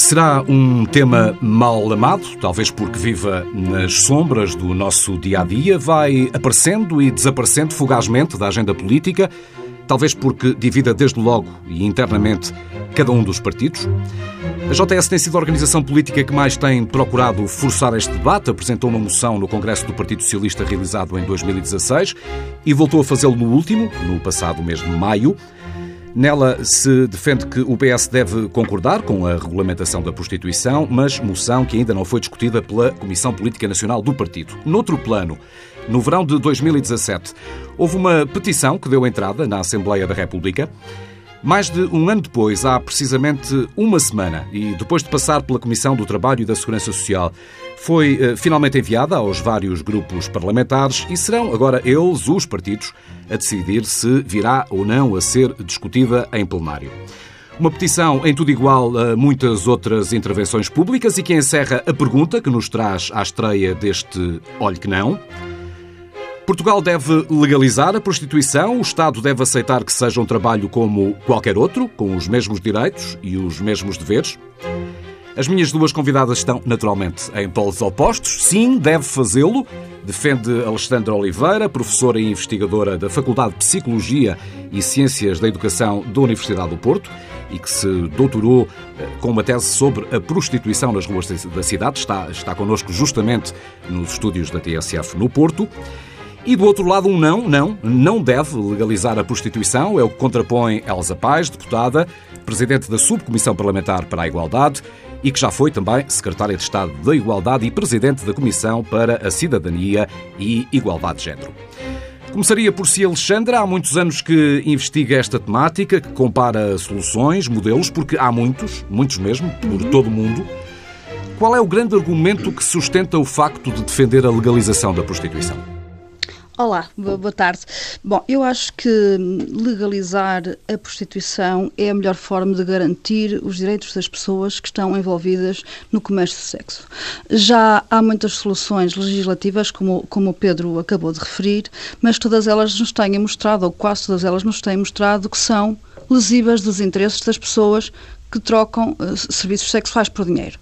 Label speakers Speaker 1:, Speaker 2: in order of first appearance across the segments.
Speaker 1: Será um tema mal amado, talvez porque viva nas sombras do nosso dia a dia, vai aparecendo e desaparecendo fugazmente da agenda política, talvez porque divida desde logo e internamente cada um dos partidos. A JS tem sido a organização política que mais tem procurado forçar este debate. Apresentou uma moção no Congresso do Partido Socialista realizado em 2016 e voltou a fazê-lo no último, no passado mês de maio. Nela se defende que o PS deve concordar com a regulamentação da prostituição, mas moção que ainda não foi discutida pela Comissão Política Nacional do partido. Noutro plano, no verão de 2017, houve uma petição que deu entrada na Assembleia da República. Mais de um ano depois, há precisamente uma semana, e depois de passar pela Comissão do Trabalho e da Segurança Social, foi eh, finalmente enviada aos vários grupos parlamentares e serão agora eles, os partidos, a decidir se virá ou não a ser discutida em plenário. Uma petição em tudo igual a muitas outras intervenções públicas e que encerra a pergunta que nos traz à estreia deste Olhe que Não. Portugal deve legalizar a prostituição, o Estado deve aceitar que seja um trabalho como qualquer outro, com os mesmos direitos e os mesmos deveres. As minhas duas convidadas estão, naturalmente, em polos opostos. Sim, deve fazê-lo. Defende Alexandra Oliveira, professora e investigadora da Faculdade de Psicologia e Ciências da Educação da Universidade do Porto e que se doutorou eh, com uma tese sobre a prostituição nas ruas da cidade. Está, está connosco justamente nos estúdios da TSF no Porto. E do outro lado, um não, não, não deve legalizar a prostituição, é o que contrapõe Elsa Paz, deputada, presidente da Subcomissão Parlamentar para a Igualdade e que já foi também secretária de Estado da Igualdade e presidente da Comissão para a Cidadania e Igualdade de Género. Começaria por si, Alexandra. Há muitos anos que investiga esta temática, que compara soluções, modelos, porque há muitos, muitos mesmo, por todo o mundo. Qual é o grande argumento que sustenta o facto de defender a legalização da prostituição?
Speaker 2: Olá, boa tarde. Bom, eu acho que legalizar a prostituição é a melhor forma de garantir os direitos das pessoas que estão envolvidas no comércio de sexo. Já há muitas soluções legislativas, como, como o Pedro acabou de referir, mas todas elas nos têm mostrado, ou quase todas elas nos têm mostrado, que são lesivas dos interesses das pessoas que trocam uh, serviços sexuais por dinheiro.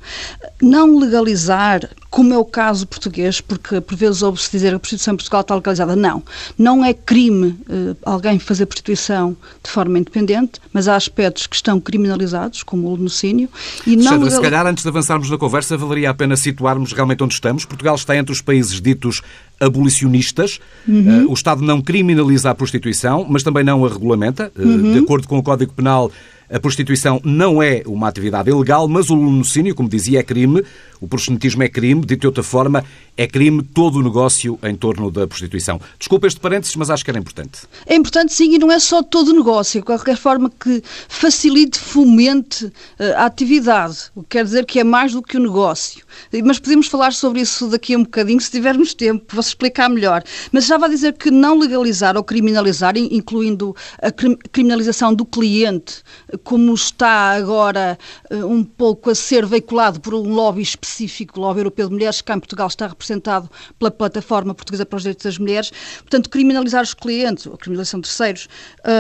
Speaker 2: Não legalizar, como é o caso português, porque por vezes ouve-se dizer que a prostituição em Portugal está legalizada. Não. Não é crime uh, alguém fazer prostituição de forma independente, mas há aspectos que estão criminalizados, como o lenocínio.
Speaker 1: E não Sandra, legal... se calhar antes de avançarmos na conversa, valeria a pena situarmos realmente onde estamos. Portugal está entre os países ditos abolicionistas. Uhum. Uh, o Estado não criminaliza a prostituição, mas também não a regulamenta. Uhum. De acordo com o Código Penal, a prostituição não é uma atividade ilegal, mas o lunocínio, como dizia, é crime. O proxenetismo é crime. Dito de outra forma, é crime todo o negócio em torno da prostituição. Desculpa este parênteses, mas acho que era importante.
Speaker 2: É importante, sim, e não é só todo o negócio. Qualquer forma que facilite, fomente eh, a atividade. O que quer dizer que é mais do que o negócio. Mas podemos falar sobre isso daqui a um bocadinho, se tivermos tempo, vou-se explicar melhor. Mas já vai dizer que não legalizar ou criminalizar, incluindo a criminalização do cliente, como está agora eh, um pouco a ser veiculado por um lobby específico, o lobby europeu de mulheres, que em Portugal está representado pela Plataforma Portuguesa para os Direitos das Mulheres. Portanto, criminalizar os clientes, ou criminalização de terceiros,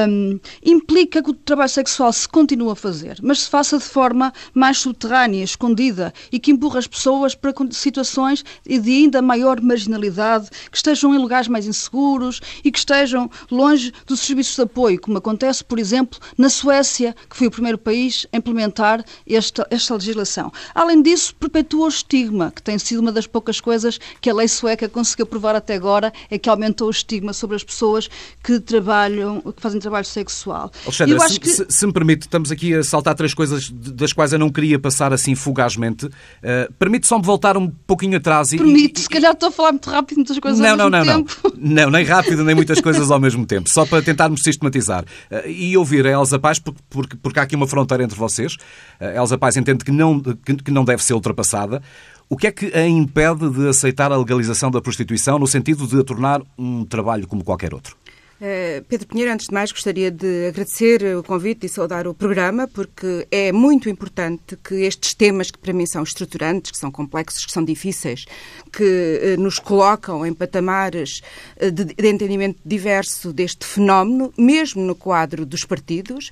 Speaker 2: um, implica que o trabalho sexual se continue a fazer, mas se faça de forma mais subterrânea, escondida e que empurra as pessoas para situações de ainda maior marginalidade, que estejam em lugares mais inseguros e que estejam longe dos serviços de apoio, como acontece, por exemplo, na Suécia, que foi o primeiro país a implementar esta, esta legislação. Além disso, perpetua o estigma, que tem sido uma das poucas coisas que a lei sueca conseguiu provar até agora, é que aumentou o estigma sobre as pessoas que trabalham, que fazem trabalho sexual.
Speaker 1: Alexandra, se, que... se, se, me permite, estamos aqui a saltar três coisas das quais eu não queria passar assim fugazmente. Uh, permite só me voltar um pouquinho atrás
Speaker 2: e. Permite, e, se calhar estou a falar muito rápido muitas coisas não, ao
Speaker 1: não,
Speaker 2: mesmo
Speaker 1: não,
Speaker 2: tempo.
Speaker 1: Não, não, nem rápido, nem muitas coisas ao mesmo tempo, só para tentarmos sistematizar. Uh, e ouvir a Elsa Paz, porque, porque, porque há aqui uma fronteira entre vocês. A Elsa Paz entende que não, que não deve ser ultrapassada. O que é que a impede de aceitar a legalização da prostituição no sentido de a tornar um trabalho como qualquer outro?
Speaker 3: Uh, Pedro Pinheiro, antes de mais, gostaria de agradecer o convite e saudar o programa, porque é muito importante que estes temas, que para mim são estruturantes, que são complexos, que são difíceis, que uh, nos colocam em patamares uh, de, de, entendimento diverso deste fenómeno, mesmo no quadro dos partidos.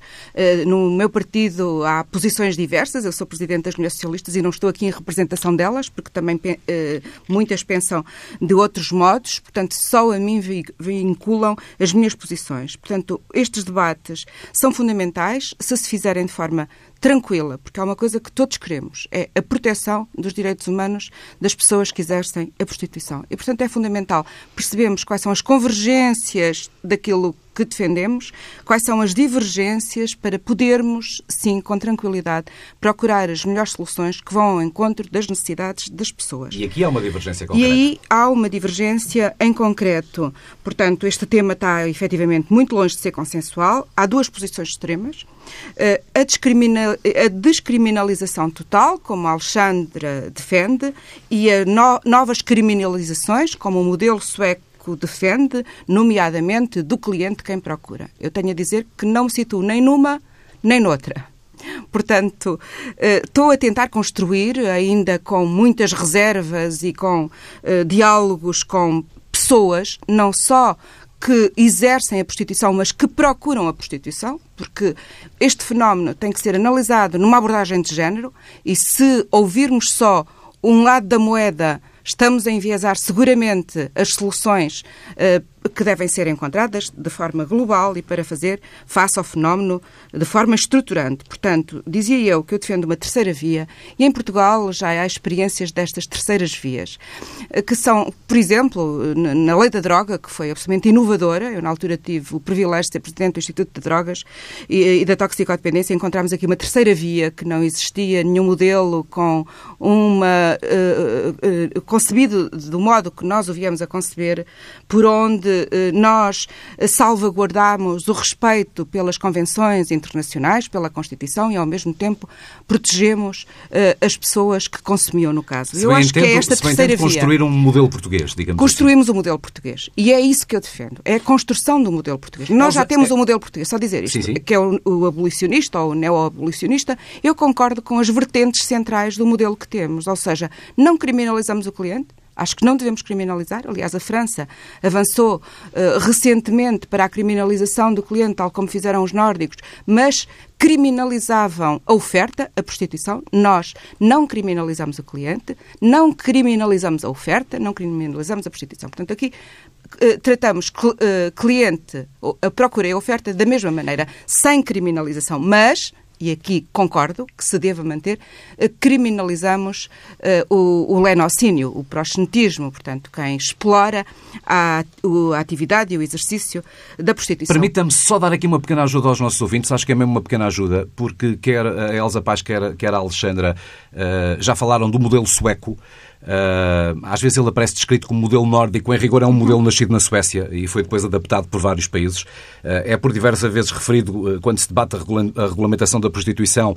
Speaker 3: no meu partido há posições diversas, eu sou presidente das Mulheres Socialistas e não estou aqui em representação delas, porque também muitas pensam de outros modos, portanto, só a mim vinculam as minhas posições. Portanto, estes debates são fundamentais se se fizerem de forma tranquila, porque há uma coisa que todos queremos, é a proteção dos direitos humanos das pessoas que exercem a prostituição. E, portanto, é fundamental percebermos quais são as convergências daquilo que defendemos, quais são as divergências para podermos, sim, com tranquilidade, procurar as melhores soluções que vão ao encontro das necessidades das pessoas.
Speaker 1: E aqui há uma divergência concreta.
Speaker 3: E aí há uma divergência em concreto. Portanto, este tema está efetivamente muito longe de ser consensual. Há duas posições extremas. Eh, a, a descriminalização total, como a Alexandra defende, e a no, novas criminalizações, como o modelo sueco defende, nomeadamente do cliente quem procura. Eu tenho a dizer que não me situo nem numa nem noutra. Portanto, eh, estou a tentar construir, ainda com muitas reservas e com uh, diálogos com pessoas, não só que exercem a prostituição, mas que procuram a prostituição, porque este fenómeno tem que ser analisado numa abordagem de género e se ouvirmos só um lado da moeda, estamos a enviesar seguramente as soluções uh, que devem ser encontradas de forma global e para fazer face ao fenómeno de forma estruturante. Portanto, dizia eu que eu defendo uma terceira via e em Portugal já há experiências destas terceiras vias, que são, por exemplo, na lei da droga, que foi absolutamente inovadora. Eu, na altura, tive o privilégio de ser presidente do Instituto de Drogas e, e da Toxicodependência. Encontramos aqui uma terceira via que não existia nenhum modelo com uma uh, uh, concebido do modo que nós o viemos a conceber, por onde nós salvaguardamos o respeito pelas convenções internacionais, pela Constituição e, ao mesmo tempo, protegemos uh, as pessoas que consumiam no caso.
Speaker 1: Se eu acho entendo, que é esta terceira via. construir um modelo português, digamos
Speaker 3: Construímos assim. um modelo português. E é isso que eu defendo. É a construção do modelo português. Nós já temos é... um modelo português, só dizer isto, sim, sim. que é o, o abolicionista ou o neo-abolicionista. Eu concordo com as vertentes centrais do modelo que temos. Ou seja, não criminalizamos o cliente, Acho que não devemos criminalizar. Aliás, a França avançou uh, recentemente para a criminalização do cliente, tal como fizeram os nórdicos, mas criminalizavam a oferta, a prostituição. Nós não criminalizamos o cliente, não criminalizamos a oferta, não criminalizamos a prostituição. Portanto, aqui uh, tratamos cl uh, cliente, a procura e a oferta da mesma maneira, sem criminalização, mas e aqui concordo que se deva manter, eh, criminalizamos uh, o, o lenocínio, o proxenetismo, portanto, quem explora a, a atividade e o exercício da prostituição.
Speaker 1: Permita-me só dar aqui uma pequena ajuda aos nossos ouvintes, acho que é mesmo uma pequena ajuda, porque quer a Elsa Paz, quer, quer a Alexandra uh, já falaram do modelo sueco. Uh, às vezes ele aparece descrito como modelo nórdico, em rigor é um modelo nascido na Suécia e foi depois adaptado por vários países. Uh, é por diversas vezes referido uh, quando se debate a, regula a, regulamentação da prostituição,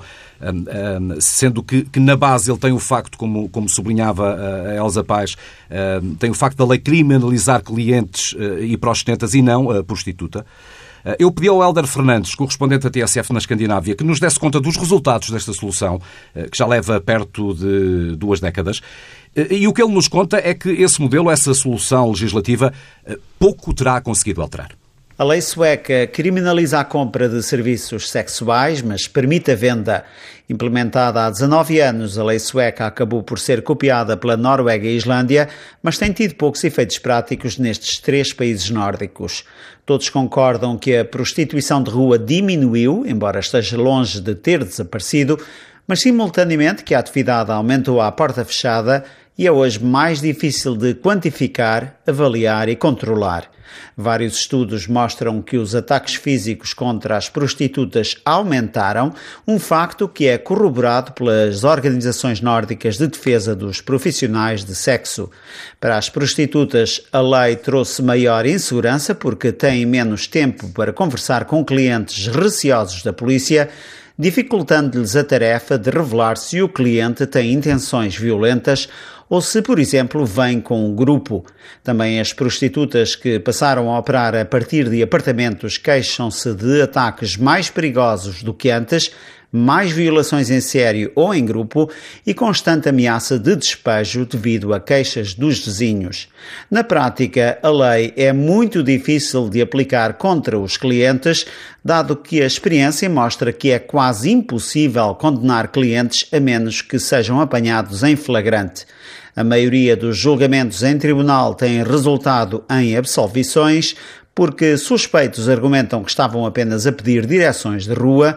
Speaker 1: sendo que, que, na base ele tem o facto, como, como sublinhava a Elsa Paz, tem o facto da lei criminalizar clientes e prostitutas e não a prostituta. Eu pedi ao Helder Fernandes, correspondente da TSF na Escandinávia, que nos desse conta dos resultados desta solução, que já leva perto de duas décadas, e o que ele nos conta é que esse modelo, essa solução legislativa, eh, pouco terá conseguido alterar.
Speaker 4: A lei sueca criminaliza a compra de serviços sexuais, mas permite a venda. Implementada há 19 anos, a lei sueca acabou por ser copiada pela Noruega e Islândia, mas tem tido poucos efeitos práticos nestes três países nórdicos. Todos concordam que a prostituição de rua diminuiu, embora esteja longe de ter desaparecido, mas simultaneamente que a atividade aumentou à porta fechada e é hoje mais difícil de quantificar, avaliar e controlar. Vários estudos mostram que os ataques físicos contra as prostitutas aumentaram, um facto que é corroborado pelas organizações nórdicas de defesa dos profissionais de sexo. Para as prostitutas, a lei trouxe maior insegurança porque têm menos tempo para conversar com clientes receosos da polícia dificultando-lhes a tarefa de revelar se o cliente tem intenções violentas ou se, por exemplo, vem com um grupo. Também as prostitutas que passaram a operar a partir de apartamentos queixam-se de ataques mais perigosos do que antes, mais violações em série ou em grupo e constante ameaça de despejo devido a queixas dos vizinhos. Na prática, a lei é muito difícil de aplicar contra os clientes, dado que a experiência mostra que é quase impossível condenar clientes a menos que sejam apanhados em flagrante. A maioria dos julgamentos em tribunal têm resultado em absolvições, porque suspeitos argumentam que estavam apenas a pedir direções de rua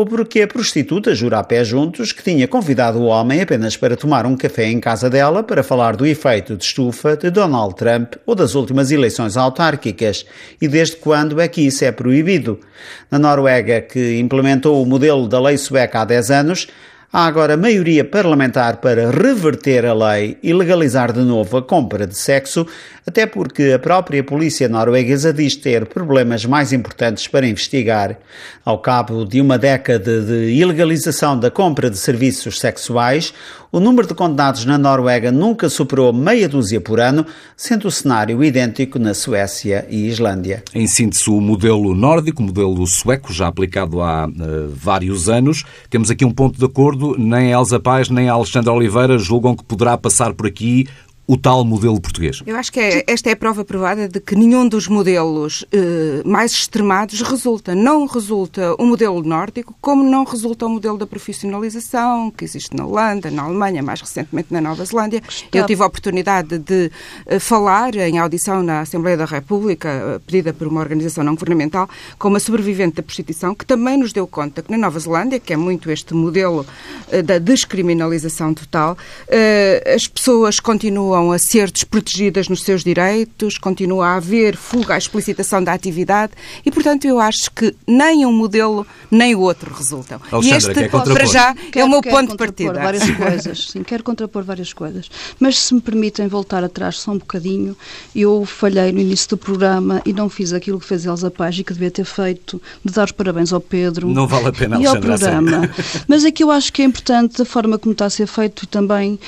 Speaker 4: ou porque a prostituta jura a pé juntos que tinha convidado o homem apenas para tomar um café em casa dela para falar do efeito de estufa de Donald Trump ou das últimas eleições autárquicas e desde quando é que isso é proibido. Na Noruega, que implementou o modelo da lei sueca há 10 anos, há agora maioria parlamentar para reverter a lei e legalizar de novo a compra de sexo, até porque a própria polícia norueguesa diz ter problemas mais importantes para investigar. Ao cabo de uma década de ilegalização da compra de serviços sexuais, o número de condenados na Noruega nunca superou meia dúzia por ano, sendo o cenário idêntico na Suécia e Islândia.
Speaker 1: Em síntese, o modelo nórdico, o modelo sueco, já aplicado há uh, vários anos. Temos aqui um ponto de acordo, nem Elsa Paz nem a Alexandra Oliveira julgam que poderá passar por aqui o tal modelo português?
Speaker 3: Eu acho que é, esta é a prova provada de que nenhum dos modelos eh, mais extremados resulta. Não resulta o modelo nórdico, como não resulta o modelo da profissionalização que existe na Holanda, na Alemanha, mais recentemente na Nova Zelândia. Está. Eu tive a oportunidade de eh, falar em audição na Assembleia da República, eh, pedida por uma organização não governamental, com uma sobrevivente da prostituição, que também nos deu conta que na Nova Zelândia, que é muito este modelo eh, da descriminalização total, as pessoas continuam continuam a ser desprotegidas nos seus direitos, continua a haver fuga à explicitação da atividade e, portanto, eu acho que nem um modelo nem o outro resultam.
Speaker 1: Alexandra, e este, para
Speaker 3: já, quero, é o meu ponto de partida.
Speaker 2: várias coisas, sim, quero contrapor várias coisas. Mas se me permitem voltar atrás só um bocadinho, eu falhei no início do programa e não fiz aquilo que fez Elsa Paz e que devia ter feito, de dar os parabéns ao Pedro.
Speaker 1: Não vale a pena,
Speaker 2: E ao programa. Mas é que eu acho que é importante a forma como está a ser feito e também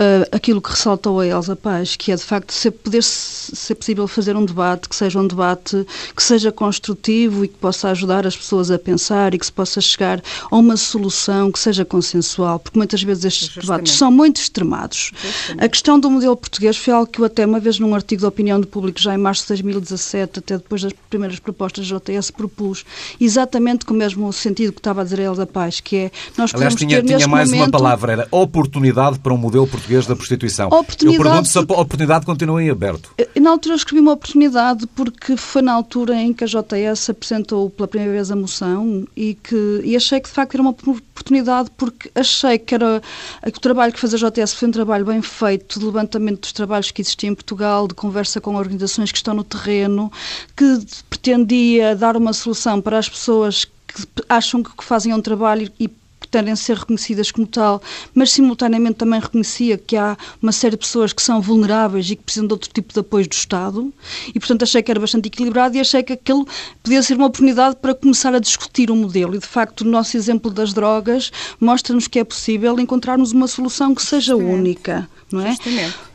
Speaker 2: uh, aquilo que ressaltou a Elsa Paz, que é de facto ser, poder ser possível fazer um debate que seja um debate que seja construtivo e que possa ajudar as pessoas a pensar e que se possa chegar a uma solução que seja consensual, porque muitas vezes estes Justamente. debates são muito extremados. Justamente. A questão do modelo português foi algo que eu até uma vez num artigo de opinião do público, já em março de 2017, até depois das primeiras propostas da JTS, propus, exatamente com o mesmo sentido que estava a dizer a Elsa Paz, que é
Speaker 1: nós Aliás, tinha,
Speaker 2: tinha
Speaker 1: mais
Speaker 2: momento...
Speaker 1: uma palavra, era oportunidade para um modelo português português da prostituição. Eu pergunto se a oportunidade continua em aberto.
Speaker 2: Na altura eu escrevi uma oportunidade porque foi na altura em que a JS apresentou pela primeira vez a moção e, que, e achei que de facto era uma oportunidade porque achei que era que o trabalho que fez a JS foi um trabalho bem feito de levantamento dos trabalhos que existiam em Portugal, de conversa com organizações que estão no terreno, que pretendia dar uma solução para as pessoas que acham que fazem um trabalho e pretendem ser reconhecidas como tal, mas simultaneamente também reconhecia que há uma série de pessoas que são vulneráveis e que precisam de outro tipo de apoio do Estado e, portanto, achei que era bastante equilibrado e achei que aquilo podia ser uma oportunidade para começar a discutir o um modelo. E, de facto, o nosso exemplo das drogas mostra-nos que é possível encontrarmos uma solução que seja única, não é?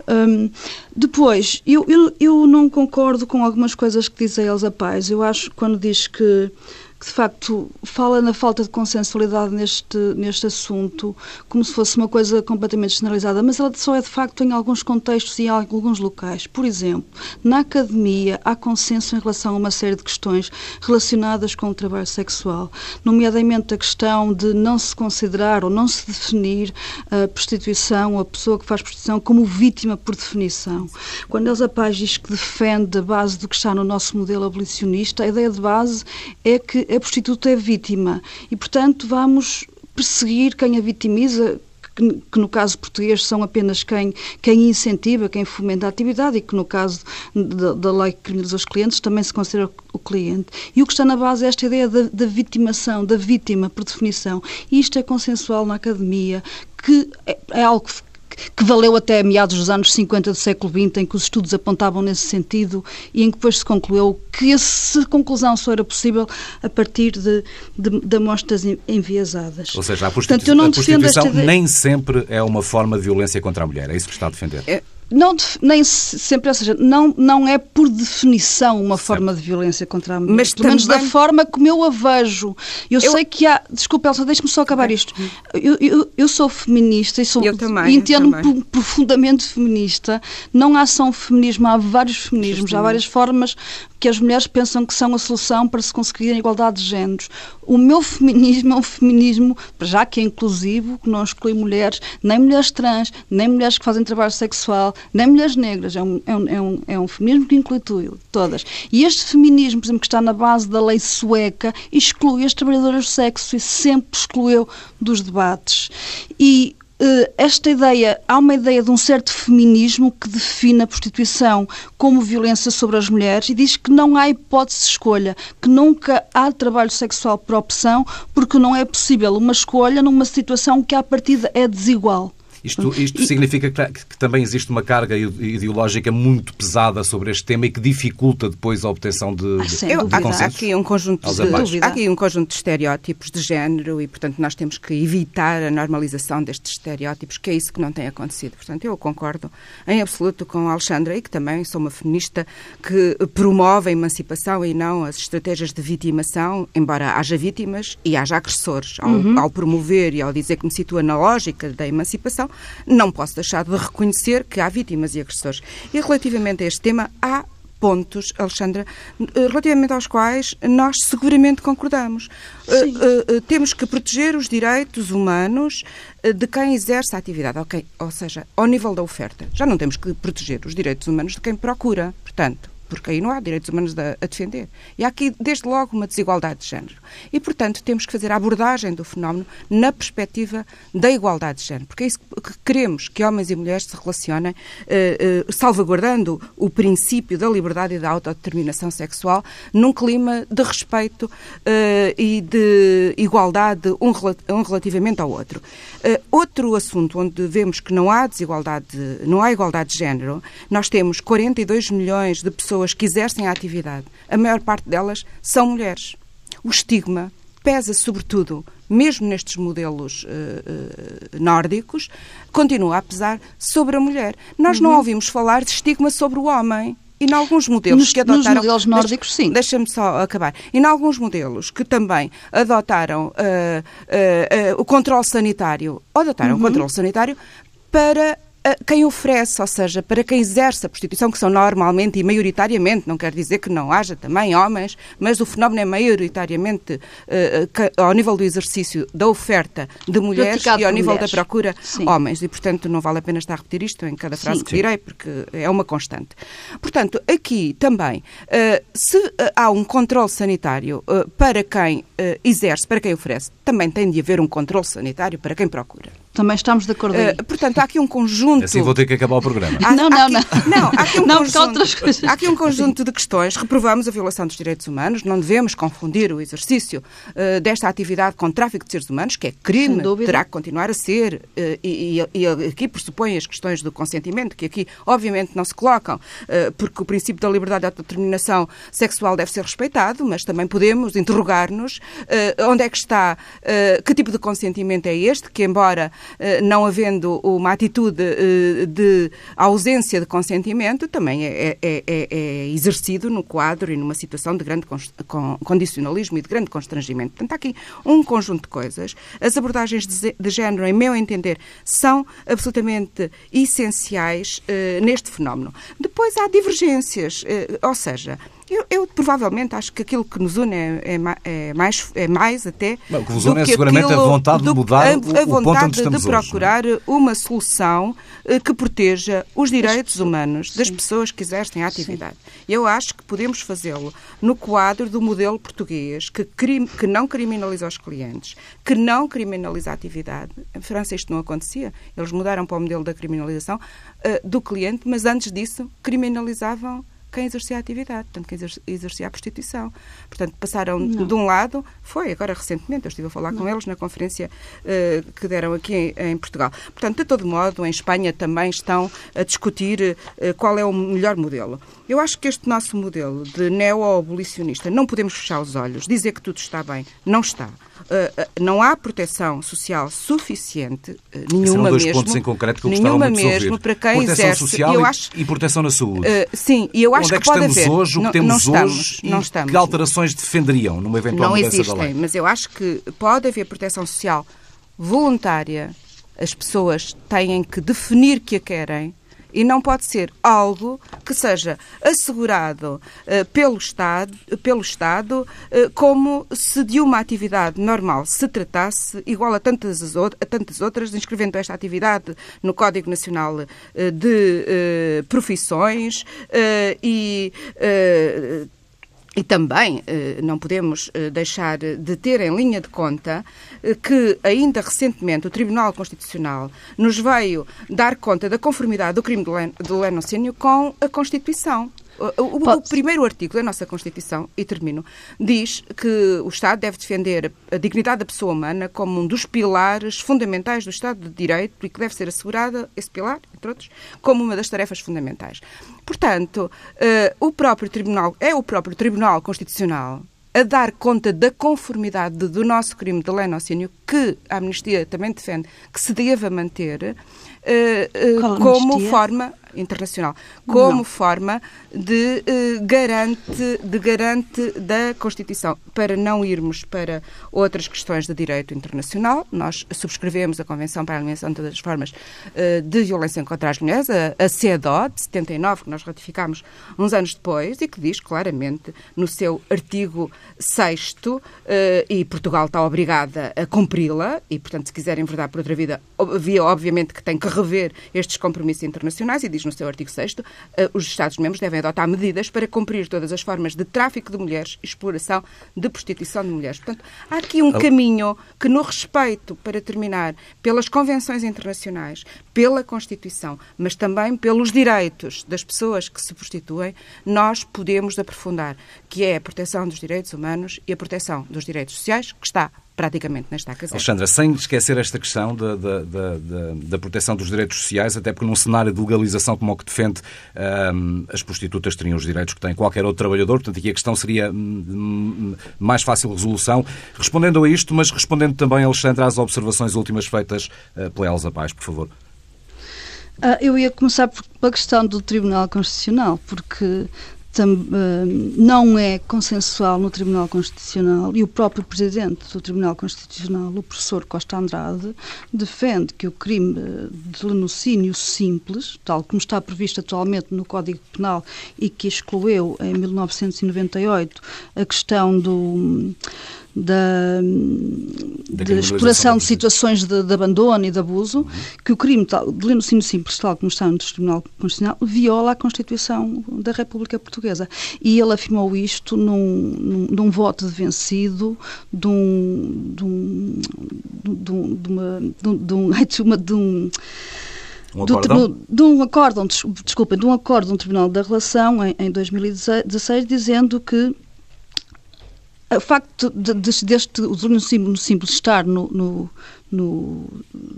Speaker 2: Um, depois, eu, eu, eu não concordo com algumas coisas que diz a Elsa Paz. Eu acho que quando diz que que de facto fala na falta de consensualidade neste, neste assunto, como se fosse uma coisa completamente generalizada, mas ela só é de facto em alguns contextos e em alguns locais. Por exemplo, na academia há consenso em relação a uma série de questões relacionadas com o trabalho sexual, nomeadamente a questão de não se considerar ou não se definir a prostituição, a pessoa que faz prostituição, como vítima por definição. Quando Elsa Paz diz que defende a base do que está no nosso modelo abolicionista, a ideia de base é que a prostituta é vítima e, portanto, vamos perseguir quem a vitimiza, que, no caso português são apenas quem, quem incentiva, quem fomenta a atividade e que no caso da, da lei que criminaliza os clientes também se considera o cliente. E o que está na base é esta ideia da, da vitimação, da vítima, por definição. E isto é consensual na academia, que é, é algo que valeu até meados dos anos 50 do século XX, em que os estudos apontavam nesse sentido e em que depois se concluiu que essa conclusão só era possível a partir de, de, de amostras enviesadas.
Speaker 1: Ou seja, a prostituição, Portanto, a prostituição nem sempre é uma forma de violência contra a mulher, é isso que está a defender?
Speaker 2: É, não, nem sempre, ou seja, não, não é por definição uma certo. forma de violência contra a mulher. Mas pelo menos da forma como eu a vejo. Eu, eu... sei que há. Desculpa, Elsa, deixe-me só acabar okay. isto. Eu, eu, eu, sou feminista e, sou, eu também, e entendo-me profundamente feminista. Não há só um feminismo, há vários feminismos, Justamente. há várias formas que as mulheres pensam que são a solução para se conseguir a igualdade de géneros. O meu feminismo é um feminismo, já que é inclusivo, que não exclui mulheres, nem mulheres trans, nem mulheres que fazem trabalho sexual, nem mulheres negras. É um, é um, é um, é um feminismo que inclui todas. E este feminismo, por exemplo, que está na base da lei sueca, exclui as trabalhadoras do sexo e sempre excluiu dos debates. E esta ideia, há uma ideia de um certo feminismo que define a prostituição como violência sobre as mulheres e diz que não há hipótese de escolha, que nunca há trabalho sexual por opção, porque não é possível uma escolha numa situação que à partida é desigual.
Speaker 1: Isto, isto significa que, que, também existe uma carga ideológica muito pesada sobre este tema e que dificulta depois a obtenção de,
Speaker 3: ah, Eu, de há, aqui um conjunto de, há aqui um conjunto de estereótipos de género e, portanto, nós temos que evitar a normalização destes estereótipos, que é isso que não tem acontecido. Portanto, eu concordo em absoluto com a Alexandra e que também sou uma feminista que promove a emancipação e não as estratégias de vitimação, embora haja vítimas e haja agressores. Ao, uhum. ao promover e ao dizer que me situa na lógica da emancipação, não posso deixar de reconhecer que há vítimas e agressores. E relativamente a este tema, há pontos, Alexandra, relativamente aos quais nós seguramente concordamos. Uh, uh, temos que proteger os direitos humanos de quem exerce a atividade, okay? ou seja, ao nível da oferta. Já não temos que proteger os direitos humanos de quem procura. Portanto, porque aí não há direitos humanos a, defender. E há aqui, desde logo, uma desigualdade de género. E, portanto, temos que fazer a abordagem do fenómeno na perspectiva da igualdade de género, porque é isso que queremos, que homens e mulheres se relacionem, eh, eh, salvaguardando o princípio da liberdade e da autodeterminação sexual, num clima de respeito eh, e de igualdade um, um, relativamente ao outro. outro assunto onde vemos que não há desigualdade, não há igualdade de género, nós temos 42 milhões de pessoas pessoas que exercem a atividade, a maior parte delas são mulheres. O estigma pesa sobretudo, mesmo nestes modelos uh, uh, nórdicos, continua a pesar sobre a mulher. Nós uhum. não ouvimos falar de estigma sobre o homem. E em alguns modelos
Speaker 2: nos,
Speaker 3: que adotaram.
Speaker 2: Nos modelos nórdicos, sim.
Speaker 3: Deixa-me só acabar. E em alguns modelos que também adotaram uh, o controle sanitário, adotaram uhum. o controle sanitário para quem oferece, ou seja, para quem exerce a prostituição, que são normalmente e maioritariamente, não quer dizer que não haja também homens, mas o fenómeno é maioritariamente uh, ao nível do exercício da oferta de mulheres Praticado e ao nível mulheres. da procura Sim. homens. E, portanto, não vale a pena estar a repetir isto em cada frase Sim. que direi, porque é uma constante. Portanto, aqui também, uh, se uh, há um controle sanitário para quem exerce, para quem oferece, também tem de haver um controle sanitário para quem procura.
Speaker 2: Também estamos de acordo. Uh,
Speaker 3: portanto, há aqui um conjunto.
Speaker 1: Assim vou ter que acabar o programa.
Speaker 2: Há, não, não,
Speaker 3: não. Não, há aqui um não, conjunto, há aqui um conjunto de questões. Reprovamos a violação dos direitos humanos. Não devemos confundir o exercício uh, desta atividade com tráfico de seres humanos, que é crime, terá que continuar a ser. Uh, e, e, e, aqui pressupõe as questões do consentimento, que aqui, obviamente, não se colocam, porque o princípio da liberdade de autodeterminação sexual deve ser respeitado, mas também podemos interrogar-nos onde é que está, que tipo de consentimento é este, que, embora não havendo uma atitude eh, de ausência de consentimento, também é, é, é, é exercido no quadro e numa situação de grande condicionalismo e de grande constrangimento. Portanto, há aqui um conjunto de coisas. As abordagens de género, em meu entender, são absolutamente essenciais uh, neste fenómeno. Depois há divergências, ou seja, eu, eu, provavelmente acho que aquilo que nos une é, é, é mais, é mais até.
Speaker 1: Não, o que nos une é seguramente aquilo, a vontade de mudar a, o, a vontade de
Speaker 3: procurar
Speaker 1: hoje,
Speaker 3: uma solução eh, que proteja os direitos humanos das pessoas que exercem a atividade. Sim. Eu acho que podemos fazê-lo no quadro do modelo português que, crim, que não criminaliza os clientes, que não criminaliza a atividade. Em França isto não acontecia. Eles mudaram para o modelo da criminalização uh, do cliente, mas antes disso criminalizavam quem exercia a atividade, portanto, quem exercia a prostituição. Portanto, passaram não. de um lado, foi agora recentemente, eu estive a falar não. com eles na conferência uh, que deram aqui em, em, Portugal. Portanto, de todo modo, em Espanha também estão a discutir uh, qual é o melhor modelo. Eu acho que este nosso modelo de neo-abolicionista, não podemos fechar os olhos, dizer que tudo está bem, não está. Uh, não há proteção social suficiente, uh, nenhuma
Speaker 1: dois
Speaker 3: mesmo.
Speaker 1: pontos em concreto que eu
Speaker 3: nenhuma
Speaker 1: muito
Speaker 3: mesmo para quem
Speaker 1: proteção
Speaker 3: exerce.
Speaker 1: social
Speaker 3: eu
Speaker 1: e,
Speaker 3: acho,
Speaker 1: e proteção na saúde.
Speaker 3: Sim, e eu acho
Speaker 1: Onde é
Speaker 3: que,
Speaker 1: que
Speaker 3: pode
Speaker 1: estamos
Speaker 3: haver.
Speaker 1: hoje, o que
Speaker 3: não,
Speaker 1: temos
Speaker 3: não estamos,
Speaker 1: hoje
Speaker 3: não estamos.
Speaker 1: que alterações defenderiam numa eventual
Speaker 3: não
Speaker 1: mudança
Speaker 3: existem,
Speaker 1: da lei?
Speaker 3: mas eu acho que pode haver proteção social voluntária. As pessoas têm que definir que a querem e não pode ser algo que seja assegurado uh, pelo Estado, pelo Estado uh, como se de uma atividade normal se tratasse, igual a tantas, a tantas outras, inscrevendo esta atividade no Código Nacional uh, de Profissões e e também eh, não podemos eh, deixar de ter em linha de conta eh, que, ainda recentemente, o Tribunal Constitucional nos veio dar conta da conformidade do crime do lenocínio com a Constituição. O, o, primeiro artigo da nossa Constituição, e termino, diz que o Estado deve defender a dignidade da pessoa humana como um dos pilares fundamentais do Estado de Direito e que deve ser assegurada, esse pilar, entre outros, como uma das tarefas fundamentais. Portanto, uh, o próprio Tribunal, é o próprio Tribunal Constitucional a dar conta da conformidade do nosso crime de lenocínio, que a Amnistia também defende que se deva manter, uh, uh, como forma internacional, como Não. forma de, uh, garante, de garante da Constituição. Para não irmos para outras questões de direito internacional, nós subscrevemos a Convenção para a Eliminação de todas as formas de violência contra as mulheres, a, a CEDAW, de 79, que nós ratificámos uns anos depois, e que diz claramente no seu artigo 6 uh, eh, e Portugal está obrigada a cumpri-la, e portanto, se quiserem verdade por outra vida, via obviamente que tem que rever estes compromissos internacionais, e diz no seu artigo 6 eh, os Estados-membros devem adotar medidas para cumprir todas as formas de tráfico de mulheres e exploração de prostituição de mulheres. Portanto, há aqui um caminho que, no respeito, para terminar, pelas convenções internacionais, pela Constituição, mas também pelos direitos das pessoas que se prostituem, nós podemos aprofundar, que é a proteção dos direitos humanos e a proteção dos direitos sociais, que está praticamente na estaca zero.
Speaker 1: Alexandra, sem esquecer esta questão da, da, da, da, proteção dos direitos sociais, até porque num cenário de legalização como o que defende, um, as prostitutas teriam os direitos que tem qualquer outro trabalhador, portanto aqui a questão seria hum, hum, mais fácil resolução. Respondendo a isto, mas respondendo também, Alexandra, às observações últimas feitas uh, pela Elsa Paz, por favor.
Speaker 2: Ah, eu ia começar pela questão do Tribunal Constitucional, porque não é consensual no Tribunal Constitucional e o próprio Presidente do Tribunal Constitucional, o professor Costa Andrade, defende que o crime de lenocínio simples, tal como está previsto atualmente no Código Penal e que excluiu em 1998 a questão do da, da exploração de situações de, de, abandono e de abuso, uhum. que o crime tal, de lenocínio simples, tal como está no Tribunal Constitucional, viola a Constituição da República Portuguesa. E ele afirmou isto num, num, num voto de vencido de um. de um. de, um, de uma. de um. De uma, de um
Speaker 1: um acórdão?
Speaker 2: Do, de um acórdão, desculpem, de um do Tribunal da Relação em, em 2016 dizendo que o facto de, de, deste o simples estar no, no, no,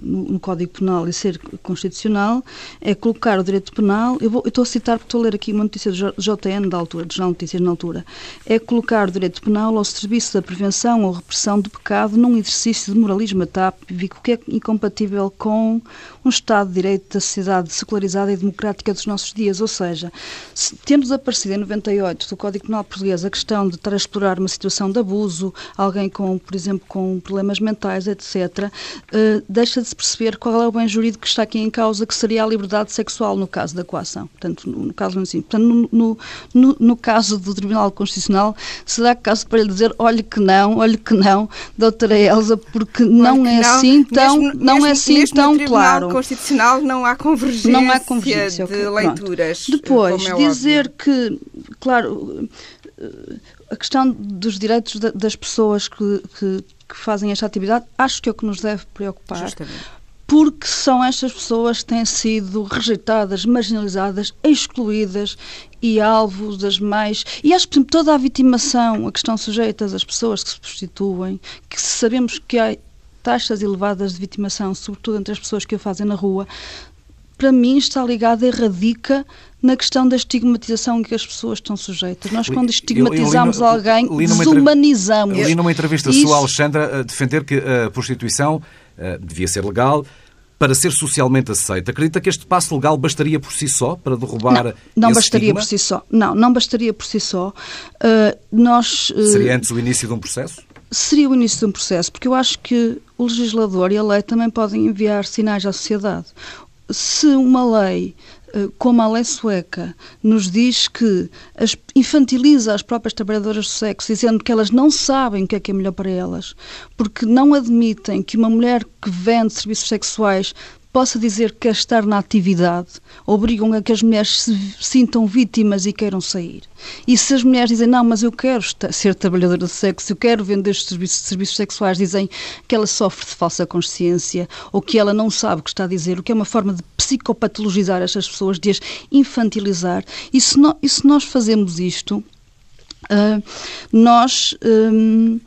Speaker 2: no, Código Penal e ser constitucional é colocar o direito penal, eu, vou, eu estou a citar porque estou a ler aqui uma notícia do JN da altura, do Jornal Notícias na altura, é colocar o direito penal ao serviço da prevenção ou repressão do pecado num exercício de moralismo atávico que é incompatível com um Estado de Direito da sociedade secularizada e democrática dos nossos dias, ou seja, se, tendo desaparecido em 98 do Código Penal português a questão de estar a explorar uma situação de abuso, alguém com, por exemplo, com problemas mentais, etc., uh, deixa de se perceber qual é o bem jurídico que está aqui em causa, que seria a liberdade sexual no caso da coação. Portanto, no, no caso assim, portanto, no, no, no, caso do Tribunal Constitucional, se dá caso para lhe dizer, olhe que não, olhe que não, doutora Elsa, porque não é não, assim tão, mesmo, não é assim tão
Speaker 3: no
Speaker 2: claro.
Speaker 3: Constitucional não há convergência, não há convergência de okay, leituras.
Speaker 2: Pronto. Depois, é dizer óbvio. que, claro, a questão dos direitos das pessoas que, que, que, fazem esta atividade, acho que é o que nos deve preocupar.
Speaker 3: Justamente.
Speaker 2: porque são estas pessoas que têm sido rejeitadas, marginalizadas, excluídas e alvos das mais. E acho que toda a vitimação a que estão sujeitas as pessoas que se prostituem, que sabemos que há taxas elevadas de vitimação, sobretudo entre as pessoas que o fazem na rua, para mim está ligada e radica na questão da estigmatização que as pessoas estão sujeitas. Nós, quando estigmatizamos eu, eu li, alguém, li desumanizamos.
Speaker 1: Li numa entrevista Isso... sua, Alexandra, a defender que a prostituição uh, devia ser legal, para ser socialmente aceita. Acredita que este passo legal bastaria por si só para derrubar
Speaker 2: Não, não bastaria
Speaker 1: estigma?
Speaker 2: por si só. Não, não bastaria por si só. Uh, nós,
Speaker 1: uh, Seria antes o início de um processo?
Speaker 2: Seria o início de um processo, porque eu acho que o legislador e a lei também podem enviar sinais à sociedade. Se uma lei eh, como a lei sueca nos diz que as, infantiliza as próprias trabalhadoras do sexo, dizendo que elas não sabem o que é que é melhor para elas, porque não admitem que uma mulher que vende serviços sexuais possa dizer que estar na atividade, obrigam a que as mulheres se sintam vítimas e queiram sair. E se as mulheres dizem, não, mas eu quero ser trabalhadora de sexo, eu quero vender estes serviços, serviços sexuais, dizem que ela sofre de falsa consciência ou que ela não sabe o que está a dizer, o que é uma forma de psicopatologizar estas pessoas, de as infantilizar. E se, no, e se nós fazemos isto, uh, nós. Um,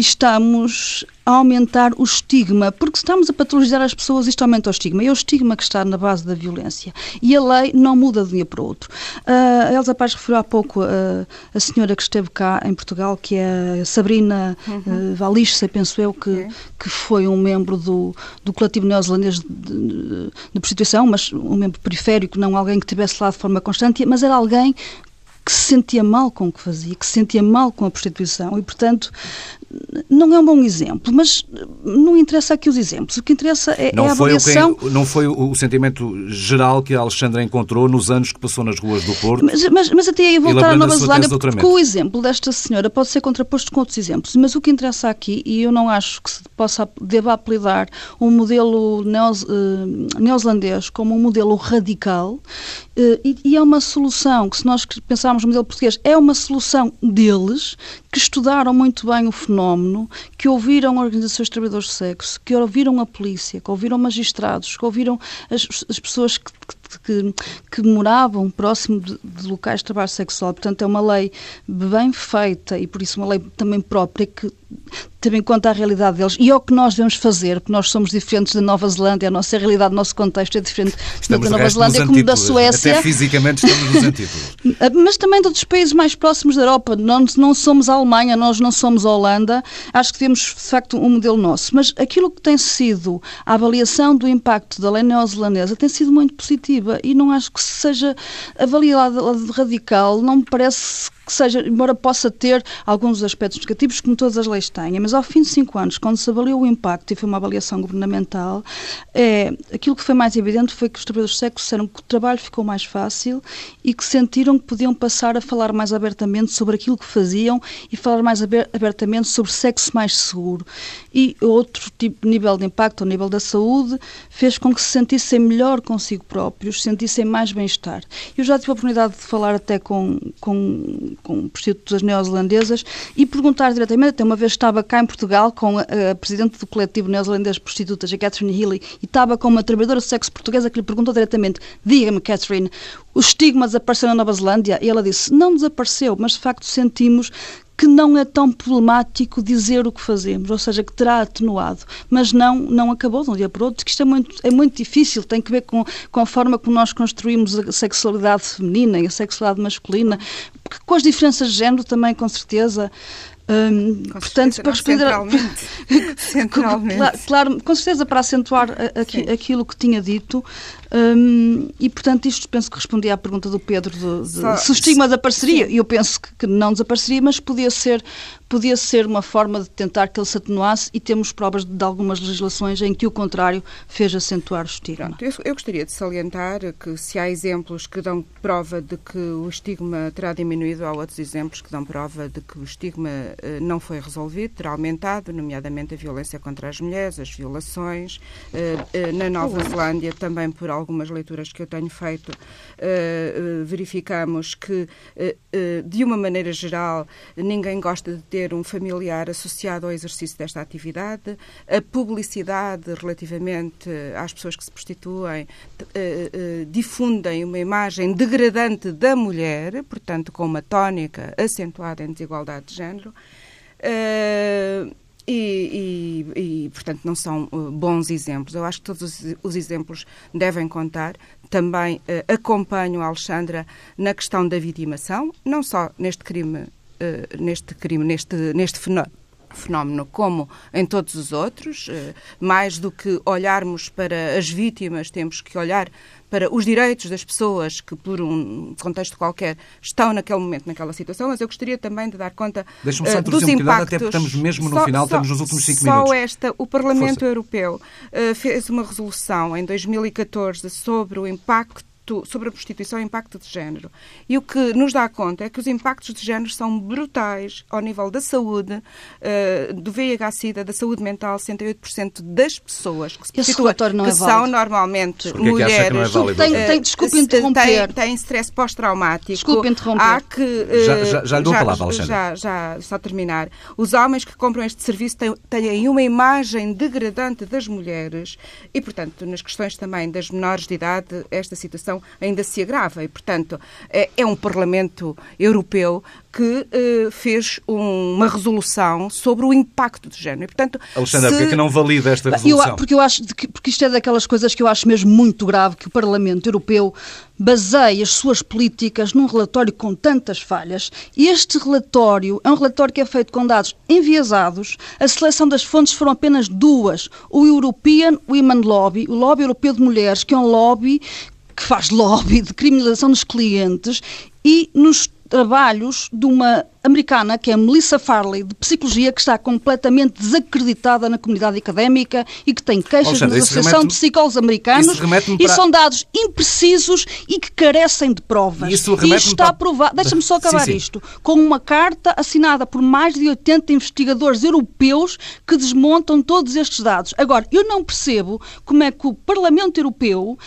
Speaker 2: estamos a aumentar o estigma, porque se estamos a patologizar as pessoas, isto aumenta o estigma. É o estigma que está na base da violência. E a lei não muda de um dia para o outro. Uh, a Elsa Paz referiu há pouco uh, a senhora que esteve cá em Portugal, que é a Sabrina uhum. uh, penso eu, que, que foi um membro do, do coletivo neozelandês de, de, de prostituição, mas um membro periférico, não alguém que estivesse lá de forma constante, mas era alguém que se sentia mal com o que fazia, que se sentia mal com a prostituição e, portanto, não é um bom exemplo, mas não interessa aqui os exemplos. O que interessa é, não é a avaliação.
Speaker 1: Foi não foi o, sentimento geral que a Alexandra encontrou nos anos que passou nas ruas do Porto?
Speaker 2: Mas, mas, mas até aí voltar à Nova Zelândia, porque o exemplo desta senhora pode ser contraposto com outros exemplos. Mas o que interessa aqui, e eu não acho que se possa, deva apelidar um modelo neozelandês como um modelo radical, e, e é uma solução que, se nós pensarmos no modelo português, é uma solução deles que estudaram muito bem o fenómeno, que ouviram organizações de trabalhadores de sexo, que ouviram a polícia, que ouviram magistrados, que ouviram as, as pessoas que, que, que, moravam próximo de, de, locais de trabalho sexual. Portanto, é uma lei bem feita e, por isso, uma lei também própria que em conta a realidade deles e é o que nós devemos fazer, porque nós somos diferentes da Nova Zelândia, a nossa realidade, o nosso contexto é diferente
Speaker 1: estamos
Speaker 2: da Nova Zelândia como da Suécia.
Speaker 1: Até fisicamente estamos nos antípodos.
Speaker 2: Mas também de outros países mais próximos da Europa. Não, não somos a Alemanha, nós não somos a Holanda. Acho que temos, de facto, um modelo nosso. Mas aquilo que tem sido a avaliação do impacto da lei neozelandesa tem sido muito positiva e não acho que seja avaliada radical. Não me parece que seja, embora possa ter alguns aspectos negativos, como todas as leis têm, mas ao fim de cinco anos, quando se avaliou o impacto e foi uma avaliação governamental, é, aquilo que foi mais evidente foi que os trabalhadores de sexo disseram que o trabalho ficou mais fácil e que sentiram que podiam passar a falar mais abertamente sobre aquilo que faziam e falar mais abertamente sobre sexo mais seguro. E outro tipo nível de impacto, ao nível da saúde, fez com que se sentissem melhor consigo próprios, sentissem mais bem-estar. Eu já tive a oportunidade de falar até com, com com prostitutas neozelandesas e perguntar diretamente, até uma vez estava cá em Portugal com a, a presidente do coletivo neozelandês prostitutas, a Catherine Healy, e estava com uma trabalhadora de sexo portuguesa que lhe perguntou diretamente, diga-me Catherine, o estigma desapareceu na Nova Zelândia? E ela disse, não desapareceu, mas de facto sentimos que não é tão problemático dizer o que fazemos, ou seja, que terá atenuado, mas não, não acabou de um dia para o outro, que isto é muito, é muito difícil, tem que ver com, com a forma como nós construímos a sexualidade feminina e a sexualidade masculina, com as diferenças de género também, com certeza,
Speaker 3: Hum, portanto, para responder centralmente. centralmente.
Speaker 2: Claro, claro, com certeza para acentuar aqui, aquilo que tinha dito hum, e portanto isto penso que respondia à pergunta do Pedro de, de Só, se o estigma desapareceria e eu penso que, que, não desapareceria mas podia ser podia ser uma forma de tentar que ele se atenuasse e temos provas de algumas legislações em que o contrário fez acentuar o estigma.
Speaker 3: Pronto, eu, eu, gostaria de salientar que se há exemplos que dão prova de que o estigma terá diminuído, há outros exemplos que dão prova de que o estigma eh, não foi resolvido, terá aumentado, nomeadamente a violência contra as mulheres, as violações. Eh, eh, na Nova Zelândia, também por algumas leituras que eu tenho feito, verificamos que, de uma maneira geral, ninguém gosta de ter ter um familiar associado ao exercício desta atividade, a publicidade relativamente às pessoas que se prostituem difundem uma imagem degradante da mulher, portanto, com uma tónica acentuada em desigualdade de género. E, e, e, portanto, não são uh, bons exemplos. Eu acho que todos os, os exemplos devem contar. Também uh, acompanho a Alexandra na questão da vitimação, não só neste crime, uh, neste crime, neste, neste fenómeno fenómeno como em todos os outros. Eh, mais do que olharmos para as vítimas, temos que olhar para os direitos das pessoas que, por um contexto qualquer, estão naquele momento, naquela situação, mas eu gostaria também de dar conta uh, dos um impactos.
Speaker 1: até porque estamos mesmo no só, final, só, estamos nos últimos cinco
Speaker 3: só
Speaker 1: minutos.
Speaker 3: Só esta, o Parlamento Força. Europeu uh, fez uma resolução em 2014 sobre o impacto impacto sobre a prostituição, o impacto de género. E o que nos dá conta é que os impactos de género são brutais ao nível da saúde, uh, do VIH-Sida, da saúde mental, 68% das pessoas que se prostituem, que
Speaker 2: é
Speaker 3: são normalmente mulheres.
Speaker 1: É
Speaker 2: tem, tem, desculpe interromper.
Speaker 3: Têm stress pós-traumático.
Speaker 2: Desculpe interromper.
Speaker 3: Há que, uh,
Speaker 1: já, já, já lhe dou a palavra, Alexandre.
Speaker 3: Já, já, só terminar. Os homens que compram este serviço têm, têm uma imagem degradante das mulheres e, portanto, nas questões também das menores de idade, esta situação ainda se agrava. E, portanto, é, é um Parlamento Europeu que eh, fez um, uma resolução sobre o impacto de género. E, portanto,
Speaker 1: Alexandra, se... porque é que não valida esta resolução?
Speaker 2: Eu, porque eu acho que, porque isto é daquelas coisas que eu acho mesmo muito grave que o Parlamento Europeu baseia as suas políticas num relatório com tantas falhas. E este relatório é um relatório que é feito com dados enviesados. A seleção das fontes foram apenas duas: o European Women Lobby, o Lobby Europeu de Mulheres, que é um lobby que faz lobby de criminalização dos clientes e nos trabalhos de uma americana, que é Melissa Farley, de psicologia, que está completamente desacreditada na comunidade académica e que tem queixas na Associação de Psicólogos Americanos e para... são dados imprecisos e que carecem de provas.
Speaker 1: Isso
Speaker 2: e isto está para... provado. Deixa-me só acabar sim, sim. isto. Com uma carta assinada por mais de 80 investigadores europeus que desmontam todos estes dados. Agora, eu não percebo como é que o Parlamento Europeu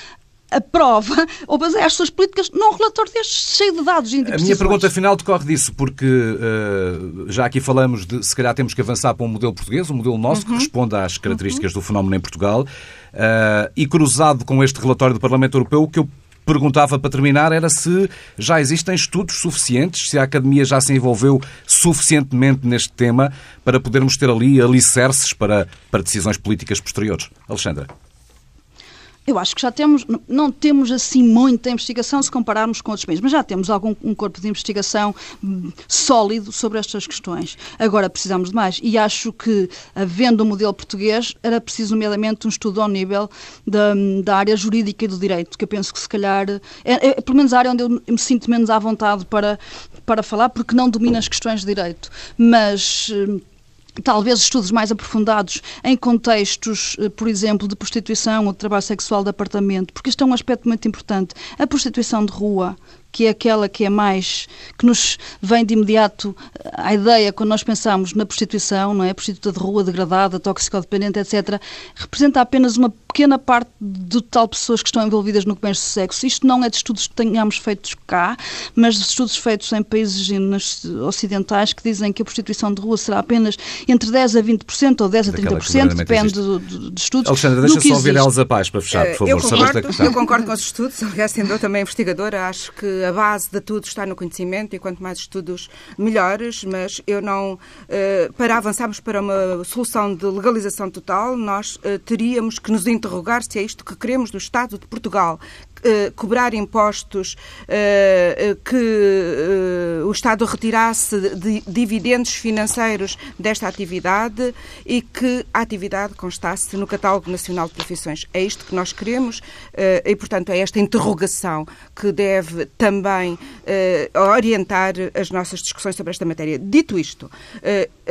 Speaker 2: aprova ou baseia as suas políticas num relatório destes cheio de dados
Speaker 1: A minha pergunta final decorre disso, porque uh, já aqui falamos de se calhar temos que avançar para um modelo português, um modelo nosso uhum. que responda às características uhum. do fenómeno em Portugal. Uh, e cruzado com este relatório do Parlamento Europeu, o que eu perguntava para terminar era se já existem estudos suficientes, se a Academia já se envolveu suficientemente neste tema para podermos ter ali alicerces para, para decisões políticas posteriores. Alexandra.
Speaker 2: Eu acho que já temos, não temos assim muita investigação se compararmos com outros países, mas já temos algum um corpo de investigação hum, sólido sobre estas questões. Agora precisamos de mais. E acho que, havendo um modelo português, era preciso, nomeadamente, um estudo ao nível da, da área jurídica e do direito, que eu penso que, se calhar, é, é pelo menos a área onde eu me sinto menos à vontade para, para falar, porque não domino as questões de direito. Mas hum, talvez estudos mais aprofundados em contextos, eh, por exemplo, de prostituição ou de trabalho sexual de apartamento, porque isto é um aspecto muito importante. A prostituição de rua, que é aquela que é mais que nos vem de imediato à ideia quando nós pensamos na prostituição, não é? Prostituta de rua, degradada, toxicodependente, etc., representa apenas uma pequena parte do total de pessoas que estão envolvidas no comércio de sexo. Isto não é de estudos que tenhamos feitos cá, mas de estudos feitos em países ocidentais que dizem que a prostituição de rua será apenas entre 10 a 20% ou 10 a 30%, depende do, do, de estudos.
Speaker 1: Alexandra, deixa só ouvir Elza Paz para fechar, por favor,
Speaker 3: eu concordo, Eu concordo com os estudos, aliás, sendo eu também investigadora, acho que a base de tudo está no conhecimento e quanto mais estudos, melhores, mas eu não. Uh, para avançarmos para uma solução de legalização total, nós uh, teríamos que nos interrogar se é isto que queremos do Estado de Portugal, uh, cobrar impostos, uh, que uh, o Estado retirasse de dividendos financeiros desta atividade e que a atividade constasse no Catálogo Nacional de Profissões. É isto que nós queremos e, portanto, é esta interrogação que deve também orientar as nossas discussões sobre esta matéria. Dito isto,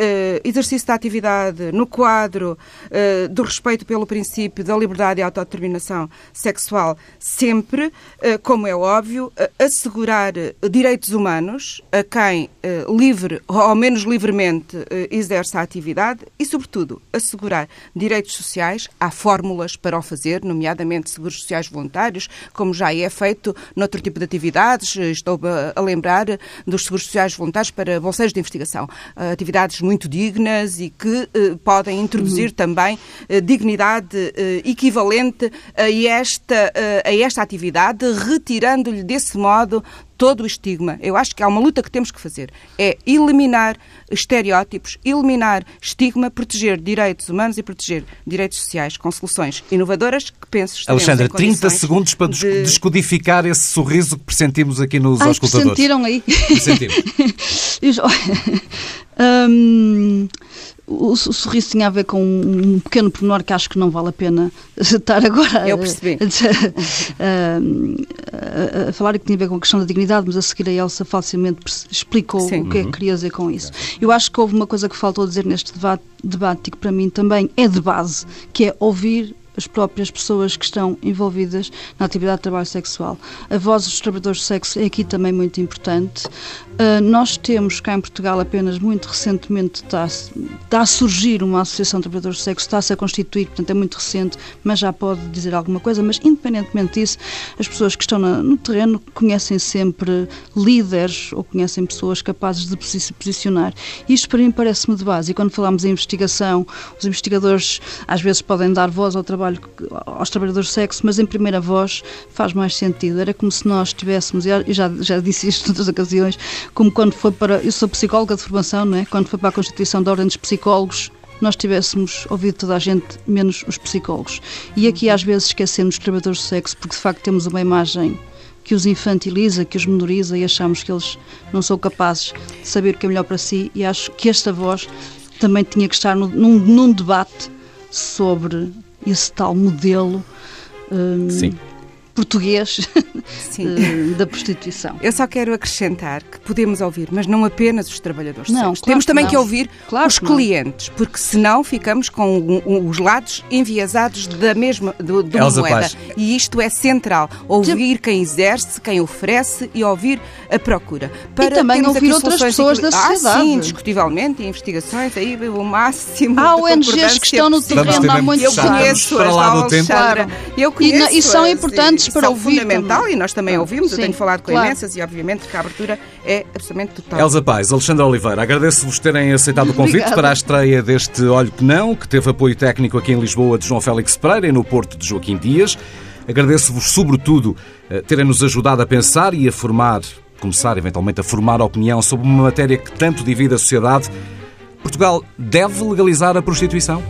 Speaker 3: uh, exercício da atividade no quadro uh, do respeito pelo princípio da liberdade e autodeterminação sexual, sempre, uh, como é óbvio, assegurar direitos humanos a quem livre ou ao menos livremente exerce a atividade e, sobretudo, assegurar direitos sociais. Há fórmulas para o fazer, nomeadamente seguros sociais voluntários, como já é feito noutro tipo de atividades. Estou a lembrar dos seguros sociais voluntários para bolseiros de investigação. Atividades muito dignas e que eh, podem introduzir uhum. também eh, dignidade eh, equivalente a esta, a esta atividade, retirando-lhe desse modo todo o estigma. Eu acho que há uma luta que temos que fazer. É eliminar estereótipos, eliminar estigma, proteger direitos humanos e proteger direitos sociais com soluções inovadoras que penso
Speaker 1: Alexandra, 30 segundos para de... descodificar esse sorriso que pressentimos aqui nos
Speaker 2: Ai,
Speaker 1: auscultadores.
Speaker 2: sentiram aí?
Speaker 1: Sentimos.
Speaker 2: hum, o, o, sorriso tinha a ver com um pequeno pormenor que acho que não vale a pena estar agora
Speaker 3: Eu percebi.
Speaker 2: A, a, a, falar que tinha a ver com a questão da dignidade, mas a seguir a Elsa facilmente explicou Sim. o que é que uhum. queria dizer com isso. Eu acho que houve uma coisa que faltou dizer neste debate, debate e que para mim também é de base, que é ouvir as próprias pessoas que estão envolvidas na atividade de trabalho sexual. A voz dos trabalhadores de sexo é aqui também muito importante. Uh, nós temos cá em Portugal apenas muito recentemente está, está a surgir uma associação de trabalhadores de sexo, está-se a constituir, portanto é muito recente, mas já pode dizer alguma coisa. Mas independentemente disso, as pessoas que estão na, no terreno conhecem sempre líderes ou conhecem pessoas capazes de se posicionar. Isto para mim parece-me de base. E quando falamos em investigação, os investigadores às vezes podem dar voz ao trabalho trabalho aos trabalhadores de sexo, mas em primeira voz faz mais sentido. Era como se nós tivéssemos, e já, já disse isto em outras ocasiões, como quando foi para. Eu sou psicóloga de formação, não é? Quando foi para a Constituição da Ordem dos Psicólogos, nós tivéssemos ouvido toda a gente, menos os psicólogos. E aqui às vezes esquecemos os trabalhadores de sexo, porque de facto temos uma imagem que os infantiliza, que os menoriza e achamos que eles não são capazes de saber o que é melhor para si. E acho que esta voz também tinha que estar num, num debate sobre esse tal modelo. Um,
Speaker 1: Sim
Speaker 2: português eh, da prostituição.
Speaker 3: Eu só quero acrescentar que podemos ouvir, mas não apenas os trabalhadores não, claro Temos também que, que ouvir claro os que clientes, porque senão ficamos com os lados enviesados da mesma do, do moeda. Paz. E isto é central. Ouvir quem exerce, quem oferece e ouvir a procura.
Speaker 2: Para e também ouvir outras pessoas da sociedade.
Speaker 3: Ah, sim, indiscutivelmente, investigações, aí o máximo
Speaker 2: Há ONGs que estão no terreno há muito
Speaker 3: tempo. Eu conheço
Speaker 1: para lá do tempo.
Speaker 3: Eu conheço
Speaker 2: e, e são importantes para ouvir
Speaker 3: fundamental. E nós também ouvimos. Sim, eu tenho falado com claro. imensas e, obviamente, que a abertura é absolutamente total.
Speaker 1: Elsa Paz, Alexandre Oliveira, agradeço-vos terem aceitado o convite Obrigada. para a estreia deste Olho que Não, que teve apoio técnico aqui em Lisboa de João Félix Pereira e no Porto de Joaquim Dias. Agradeço-vos, sobretudo, eh, terem-nos ajudado a pensar e a formar, começar eventualmente a formar opinião sobre uma matéria que tanto divide a sociedade. Portugal deve legalizar a prostituição?